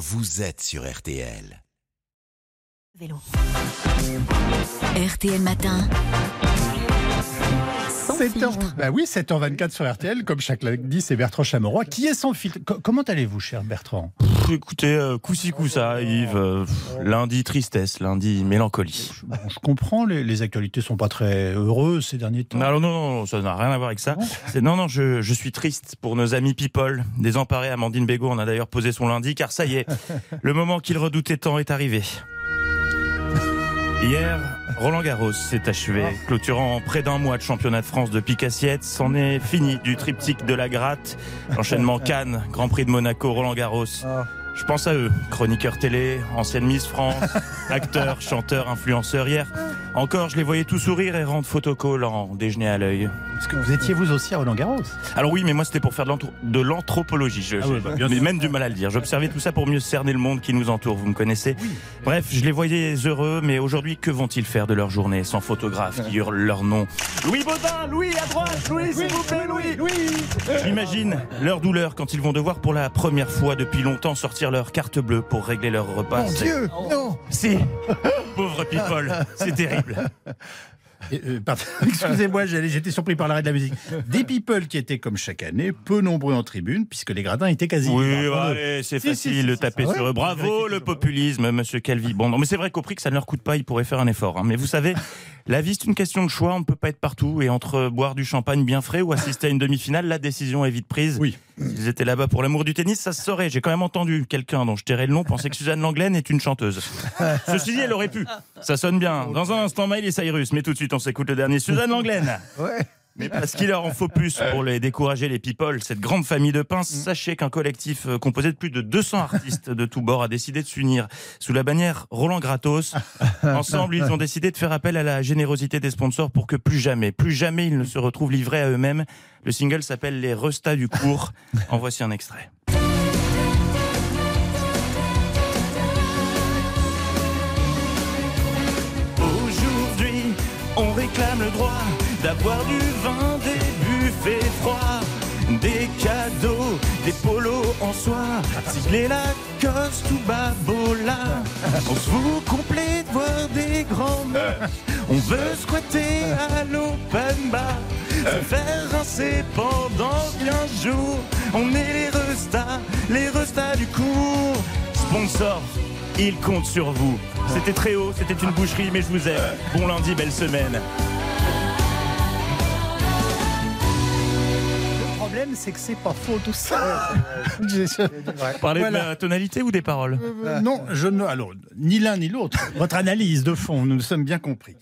vous êtes sur RTL. Vélo. RTL Matin. Sans 7h, filtre. bah oui, 7h24 sur RTL, comme chaque lundi, c'est Bertrand Chameroy qui est sans filtre. Co- comment allez-vous, cher Bertrand? Pff, Écoutez, euh, coup-ça, Yves. euh, pff, lundi tristesse, lundi mélancolie. Bon, Je comprends, les, les actualités sont pas très heureuses ces derniers temps. Non, non, non, non, ça n'a rien à voir avec ça. C'est- Non, non, je, je suis triste pour nos amis People. Désemparés, Amandine Bégaud en a d'ailleurs posé son lundi, car ça y est, le moment qu'il redoutait tant est arrivé. Hier, Roland Garros s'est achevé, clôturant près d'un mois de championnat de France de pique-assiette. C'en est fini du triptyque de la gratte. L'enchaînement Cannes, Grand Prix de Monaco, Roland Garros. Je pense à eux, chroniqueurs télé, ancienne Miss France, acteurs, chanteurs, influenceurs. Hier, encore, je les voyais tous sourire et rendre photocall en déjeuner à l'œil. Parce que vous étiez vous aussi à Roland Garros. Alors oui, mais moi c'était pour faire de l'anthro- de l'anthropologie. Je, Ah j'ai oui, bah, bien même du mal à le dire. J'observais tout ça pour mieux cerner le monde qui nous entoure. Vous me connaissez. Bref, je les voyais heureux, mais aujourd'hui, que vont-ils faire de leur journée sans photographe qui hurle leur nom? Louis Baudin, Louis à droite, Louis, s'il vous plaît, Louis. J'imagine leur douleur quand ils vont devoir pour la première fois depuis longtemps sortir leur carte bleue pour régler leur repas. C'est- Dieu Non Si, pauvre people, c'est terrible. Euh, pardon, Excusez-moi, j'étais surpris par l'arrêt de la musique. Des people qui étaient, comme chaque année, peu nombreux en tribune, puisque les gradins étaient quasi. Oui, allez, c'est Si, facile si, si, de taper ça, sur eux. Bravo le populisme, monsieur Calvi. Bon, non, mais c'est vrai qu'au prix que ça ne leur coûte pas, ils pourraient faire un effort. hein. Mais vous savez, la vie, c'est une question de choix. On ne peut pas être partout. Et entre boire du champagne bien frais ou assister à une demi-finale, la décision est vite prise. Oui. S'ils étaient là-bas pour l'amour du tennis, ça se saurait. J'ai quand même entendu quelqu'un dont je tairai le nom penser que Suzanne Langlaine est une chanteuse. Ceci dit, elle aurait pu. Ça sonne bien. Dans un instant, Miley Cyrus. Mais tout de suite, on s'écoute le dernier. Suzanne Langlaine. Mais parce qu'il leur en faut plus pour les décourager, les people, cette grande famille de pinces, sachez qu'un collectif euh, composé de plus de 200 artistes de tous bords a décidé de s'unir sous la bannière Roland Gratos. Ensemble, ils ont décidé de faire appel à la générosité des sponsors pour que plus jamais, plus jamais ils ne se retrouvent livrés à eux-mêmes. Le single s'appelle Les Restats du cours. En voici un extrait. Aujourd'hui, on réclame le droit d'avoir du vin, des buffets froids, des cadeaux, des polos en soie, les Lacoste ou Babola. On se fout complet de voir des grands meufs. On veut squatter à l'open bar, se faire rincer pendant 15 jours. On est les restas, les restas du cours. Sponsor, il compte sur vous. C'était très haut, c'était une boucherie, mais je vous aime. Bon lundi, belle semaine. Problème, c'est que c'est pas faux tout ça. J'ai- Parlez Voilà. de la tonalité ou des paroles Euh, non, je ne. Alors, ni l'un ni l'autre. Votre analyse de fond, nous nous sommes bien compris.